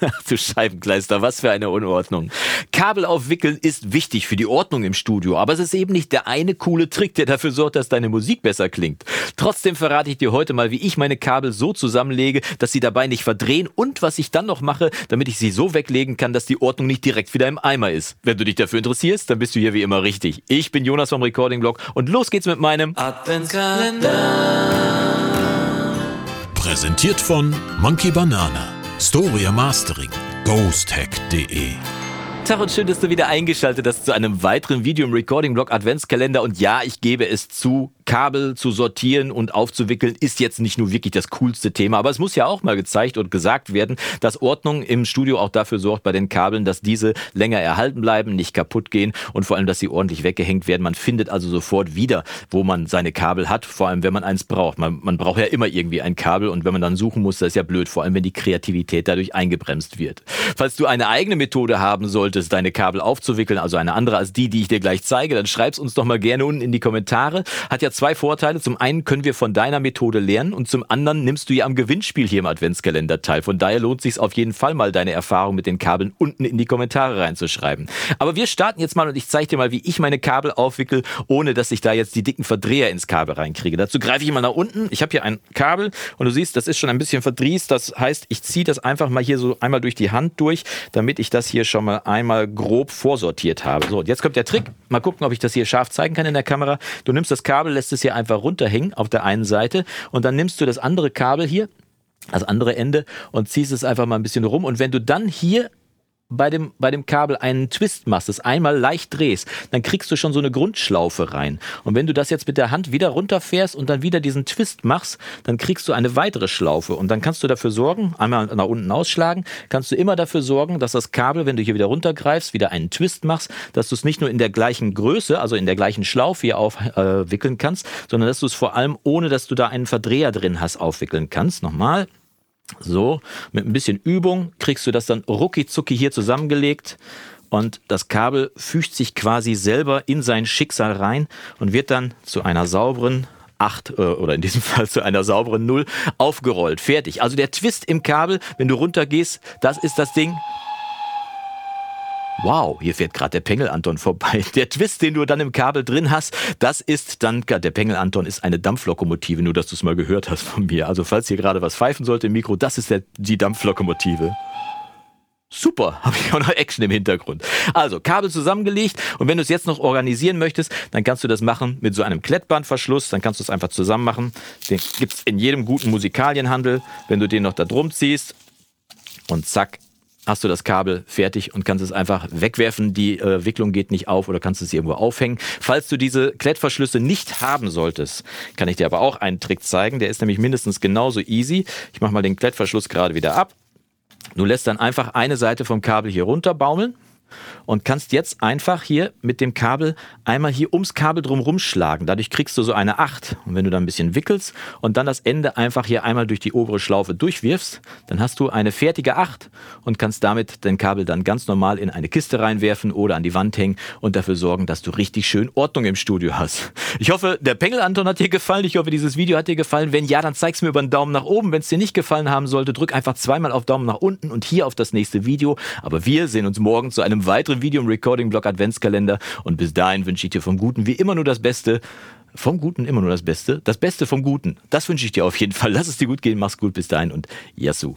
du Scheibenkleister, was für eine Unordnung. Kabel aufwickeln ist wichtig für die Ordnung im Studio, aber es ist eben nicht der eine coole Trick, der dafür sorgt, dass deine Musik besser klingt. Trotzdem verrate ich dir heute mal, wie ich meine Kabel so zusammenlege, dass sie dabei nicht verdrehen und was ich dann noch mache, damit ich sie so weglegen kann, dass die Ordnung nicht direkt wieder im Eimer ist. Wenn du dich dafür interessierst, dann bist du hier wie immer richtig. Ich bin Jonas vom Recording Blog und los geht's mit meinem Adventskalender. Präsentiert von Monkey Banana, Storia Mastering, ghosthack.de. Tag und schön, dass du wieder eingeschaltet hast zu einem weiteren Video im Recording Blog Adventskalender. Und ja, ich gebe es zu, Kabel zu sortieren und aufzuwickeln ist jetzt nicht nur wirklich das coolste Thema, aber es muss ja auch mal gezeigt und gesagt werden, dass Ordnung im Studio auch dafür sorgt bei den Kabeln, dass diese länger erhalten bleiben, nicht kaputt gehen und vor allem, dass sie ordentlich weggehängt werden. Man findet also sofort wieder, wo man seine Kabel hat, vor allem wenn man eins braucht. Man, man braucht ja immer irgendwie ein Kabel und wenn man dann suchen muss, das ist ja blöd, vor allem wenn die Kreativität dadurch eingebremst wird. Falls du eine eigene Methode haben solltest, deine Kabel aufzuwickeln, also eine andere als die, die ich dir gleich zeige, dann schreib's uns doch mal gerne unten in die Kommentare. Hat ja zwei Vorteile. Zum einen können wir von deiner Methode lernen und zum anderen nimmst du ja am Gewinnspiel hier im Adventskalender teil. Von daher lohnt sich auf jeden Fall mal deine Erfahrung mit den Kabeln unten in die Kommentare reinzuschreiben. Aber wir starten jetzt mal und ich zeige dir mal, wie ich meine Kabel aufwickel, ohne dass ich da jetzt die dicken Verdreher ins Kabel reinkriege. Dazu greife ich mal nach unten. Ich habe hier ein Kabel und du siehst, das ist schon ein bisschen verdrießt. Das heißt, ich ziehe das einfach mal hier so einmal durch die Hand durch, damit ich das hier schon mal einmal grob vorsortiert habe. So, jetzt kommt der Trick. Mal gucken, ob ich das hier scharf zeigen kann in der Kamera. Du nimmst das Kabel, lässt es hier einfach runterhängen auf der einen Seite und dann nimmst du das andere Kabel hier, das andere Ende und ziehst es einfach mal ein bisschen rum und wenn du dann hier bei dem, bei dem Kabel einen Twist machst, das einmal leicht drehst, dann kriegst du schon so eine Grundschlaufe rein. Und wenn du das jetzt mit der Hand wieder runterfährst und dann wieder diesen Twist machst, dann kriegst du eine weitere Schlaufe. Und dann kannst du dafür sorgen, einmal nach unten ausschlagen, kannst du immer dafür sorgen, dass das Kabel, wenn du hier wieder runtergreifst, wieder einen Twist machst, dass du es nicht nur in der gleichen Größe, also in der gleichen Schlaufe hier aufwickeln äh, kannst, sondern dass du es vor allem, ohne dass du da einen Verdreher drin hast, aufwickeln kannst. Nochmal. So, mit ein bisschen Übung kriegst du das dann rucki hier zusammengelegt und das Kabel fügt sich quasi selber in sein Schicksal rein und wird dann zu einer sauberen 8 äh, oder in diesem Fall zu einer sauberen 0 aufgerollt. Fertig. Also der Twist im Kabel, wenn du runtergehst, das ist das Ding. Wow, hier fährt gerade der Pengel Anton vorbei. Der Twist, den du dann im Kabel drin hast, das ist dann, der Pengel Anton ist eine Dampflokomotive, nur dass du es mal gehört hast von mir. Also falls hier gerade was pfeifen sollte im Mikro, das ist der, die Dampflokomotive. Super, habe ich auch noch Action im Hintergrund. Also, Kabel zusammengelegt und wenn du es jetzt noch organisieren möchtest, dann kannst du das machen mit so einem Klettbandverschluss, dann kannst du es einfach zusammen machen. Den gibt's in jedem guten Musikalienhandel. Wenn du den noch da drum ziehst und zack, hast du das Kabel fertig und kannst es einfach wegwerfen. Die äh, Wicklung geht nicht auf oder kannst es irgendwo aufhängen. Falls du diese Klettverschlüsse nicht haben solltest, kann ich dir aber auch einen Trick zeigen. Der ist nämlich mindestens genauso easy. Ich mache mal den Klettverschluss gerade wieder ab. Du lässt dann einfach eine Seite vom Kabel hier runter baumeln und kannst jetzt einfach hier mit dem Kabel einmal hier ums Kabel drum rumschlagen. Dadurch kriegst du so eine 8. Und wenn du dann ein bisschen wickelst und dann das Ende einfach hier einmal durch die obere Schlaufe durchwirfst, dann hast du eine fertige 8 und kannst damit dein Kabel dann ganz normal in eine Kiste reinwerfen oder an die Wand hängen und dafür sorgen, dass du richtig schön Ordnung im Studio hast. Ich hoffe, der Pengel Anton hat dir gefallen. Ich hoffe, dieses Video hat dir gefallen. Wenn ja, dann zeig's mir über einen Daumen nach oben. Wenn es dir nicht gefallen haben sollte, drück einfach zweimal auf Daumen nach unten und hier auf das nächste Video. Aber wir sehen uns morgen zu einem weiteren weiteren Video im Recording-Blog Adventskalender. Und bis dahin wünsche ich dir vom Guten wie immer nur das Beste. Vom Guten immer nur das Beste. Das Beste vom Guten. Das wünsche ich dir auf jeden Fall. Lass es dir gut gehen. Mach's gut bis dahin und Yasu.